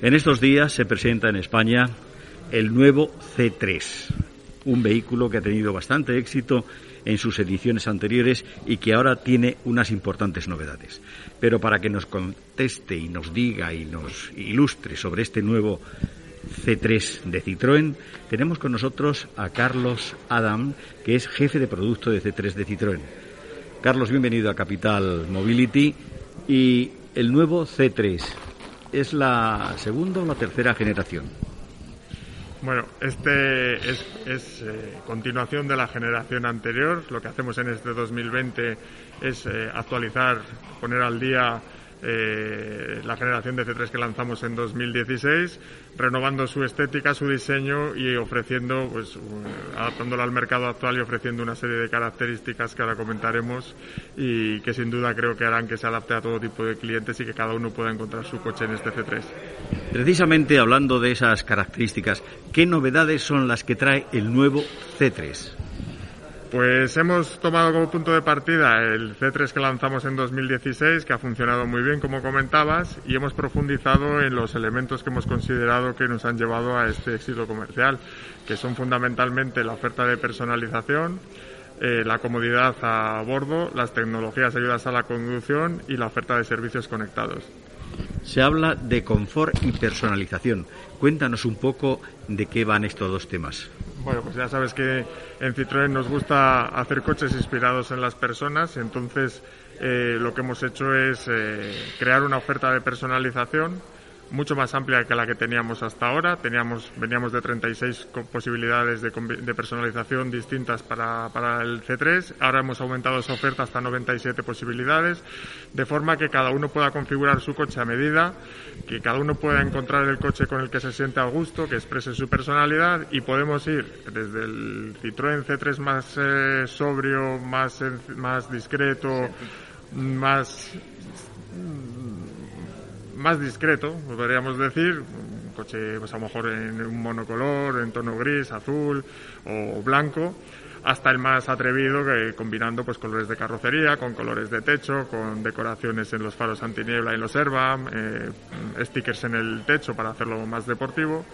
En estos días se presenta en España el nuevo C3, un vehículo que ha tenido bastante éxito en sus ediciones anteriores y que ahora tiene unas importantes novedades. Pero para que nos conteste y nos diga y nos ilustre sobre este nuevo C3 de Citroën, tenemos con nosotros a Carlos Adam, que es jefe de producto de C3 de Citroën. Carlos, bienvenido a Capital Mobility. Y el nuevo C3, ¿Es la segunda o la tercera generación? Bueno, este es, eh, continuación de la generación anterior. Lo que hacemos en este 2020 es eh, actualizar, poner al día eh, la generación de C3 que lanzamos en 2016, renovando su estética, su diseño y ofreciendo, pues, adaptándolo al mercado actual y ofreciendo una serie de características que ahora comentaremos y que sin duda creo que harán que se adapte a todo tipo de clientes y que cada uno pueda encontrar su coche en este C3. Precisamente hablando de esas características, ¿qué novedades son las que trae el nuevo C3? Pues hemos tomado como punto de partida el C3 que lanzamos en 2016, que ha funcionado muy bien, como comentabas, y hemos profundizado en los elementos que hemos considerado que nos han llevado a este éxito comercial, que son fundamentalmente la oferta de personalización, eh, la comodidad a bordo, las tecnologías ayudas a la conducción y la oferta de servicios conectados. Se habla de confort y personalización. Cuéntanos un poco de qué van estos dos temas. Bueno, pues ya sabes que en Citroën nos gusta hacer coches inspirados en las personas, entonces eh, lo que hemos hecho es eh, crear una oferta de personalización mucho más amplia que la que teníamos hasta ahora. Teníamos, veníamos de 36 posibilidades de, de personalización distintas para, para, el C3. Ahora hemos aumentado esa oferta hasta 97 posibilidades, de forma que cada uno pueda configurar su coche a medida, que cada uno pueda encontrar el coche con el que se siente a gusto, que exprese su personalidad y podemos ir desde el Citroën C3 más eh, sobrio, más, más discreto, más más discreto, podríamos decir, un coche pues a lo mejor en un monocolor, en tono gris, azul o blanco, hasta el más atrevido que combinando pues colores de carrocería con colores de techo, con decoraciones en los faros antiniebla y los AirBam, eh, stickers en el techo para hacerlo más deportivo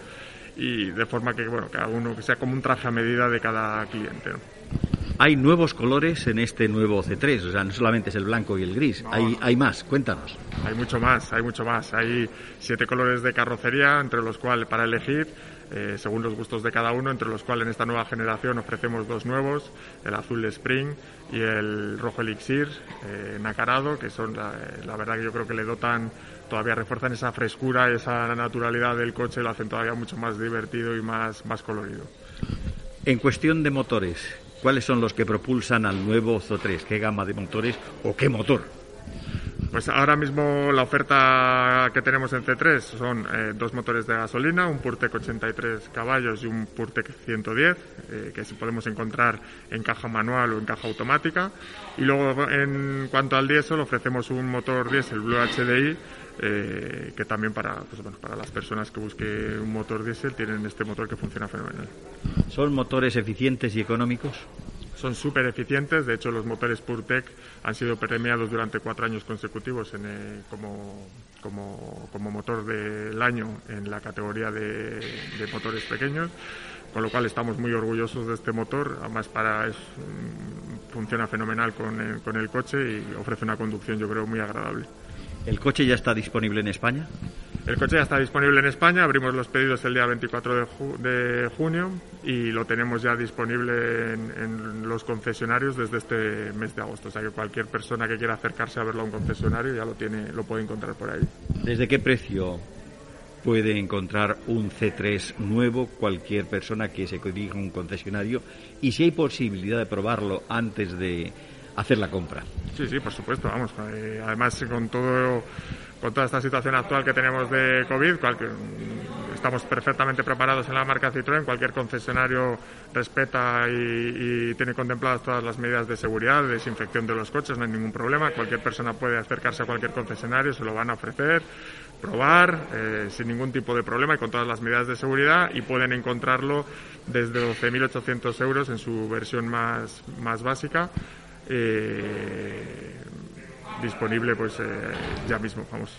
y de forma que bueno, cada uno que sea como un traje a medida de cada cliente. Hay nuevos colores en este nuevo C3, o sea, no solamente es el blanco y el gris, hay, hay más, cuéntanos. Hay mucho más, hay mucho más. Hay siete colores de carrocería, entre los cuales para elegir, eh, según los gustos de cada uno, entre los cuales en esta nueva generación ofrecemos dos nuevos, el azul Spring y el rojo Elixir eh, nacarado, que son la, la verdad que yo creo que le dotan todavía refuerzan esa frescura, esa naturalidad del coche, lo hacen todavía mucho más divertido y más, más colorido. En cuestión de motores, ¿Cuáles son los que propulsan al nuevo ZO3? ¿Qué gama de motores o qué motor? Pues ahora mismo la oferta que tenemos en C3 son eh, dos motores de gasolina, un Purtec 83 caballos y un Purtec 110, eh, que podemos encontrar en caja manual o en caja automática. Y luego en cuanto al diésel ofrecemos un motor diésel Blue HDI eh, que también para, pues para las personas que busquen un motor diésel tienen este motor que funciona fenomenal. ¿Son motores eficientes y económicos? Son súper eficientes, de hecho los motores PureTech han sido premiados durante cuatro años consecutivos en, eh, como, como, como, motor del año en la categoría de, de, motores pequeños, con lo cual estamos muy orgullosos de este motor, además para es, mm, funciona fenomenal con el, con el coche y ofrece una conducción yo creo muy agradable. ¿El coche ya está disponible en España? El coche ya está disponible en España, abrimos los pedidos el día 24 de, junio y lo tenemos ya disponible en, los concesionarios desde este mes de agosto. O sea que cualquier persona que quiera acercarse a verlo a un concesionario ya lo, tiene, lo puede encontrar por ahí. ¿Desde qué precio puede encontrar un C3 nuevo cualquier persona que se dirija a un concesionario? Y si hay posibilidad de probarlo antes de hacer la compra. Sí, sí, por supuesto, vamos. Eh, además, con todo con toda esta situación actual que tenemos de COVID, estamos perfectamente preparados en la marca Citroën. Cualquier concesionario respeta y, tiene contempladas todas las medidas de seguridad, de desinfección de los coches, no hay ningún problema. Cualquier persona puede acercarse a cualquier concesionario, se lo van a ofrecer, probar, eh, sin ningún tipo de problema y con todas las medidas de seguridad y pueden encontrarlo desde 12.800 euros en su versión más, más básica eh, disponible pues eh, ya mismo, vamos,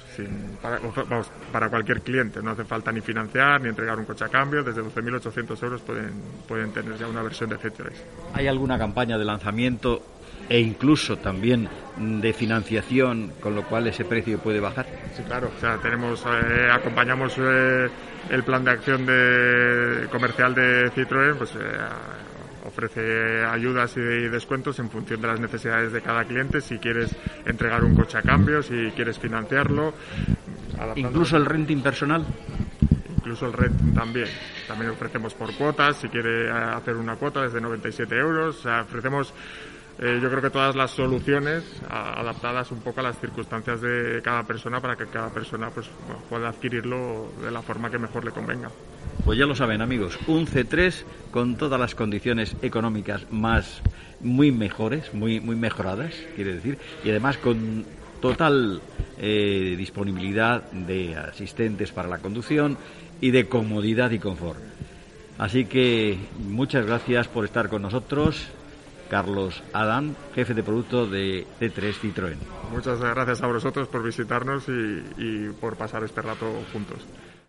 para, vamos, para cualquier cliente. No hace falta ni financiar ni entregar un coche a cambio. Desde 12.800 euros pueden, pueden tener ya una versión de C3. ¿Hay alguna campaña de lanzamiento e incluso también de financiación, con lo cual ese precio puede bajar? Sí, claro. O sea, tenemos, eh, acompañamos eh, el plan de acción de, comercial de Citroën, pues ofrece ayudas y descuentos en función de las necesidades de cada cliente, si quieres entregar un coche a cambio, si quieres financiarlo. ¿Incluso el renting personal? Incluso el renting también. También ofrecemos por cuotas, si quiere eh, hacer una cuota desde 97 euros. ofrecemos eh, yo creo que todas las soluciones adaptadas un poco a las circunstancias de cada persona para que cada persona pues, pueda adquirirlo de la forma que mejor le convenga. Pues ya lo saben amigos, un C3 con todas las condiciones económicas más muy mejores, muy muy mejoradas, quiere decir, y además con total eh, disponibilidad de asistentes para la conducción y de comodidad y confort. Así que muchas gracias por estar con nosotros. Carlos Adán, jefe de producto de C3 Citroën. Muchas gracias a vosotros por visitarnos y por pasar este rato juntos.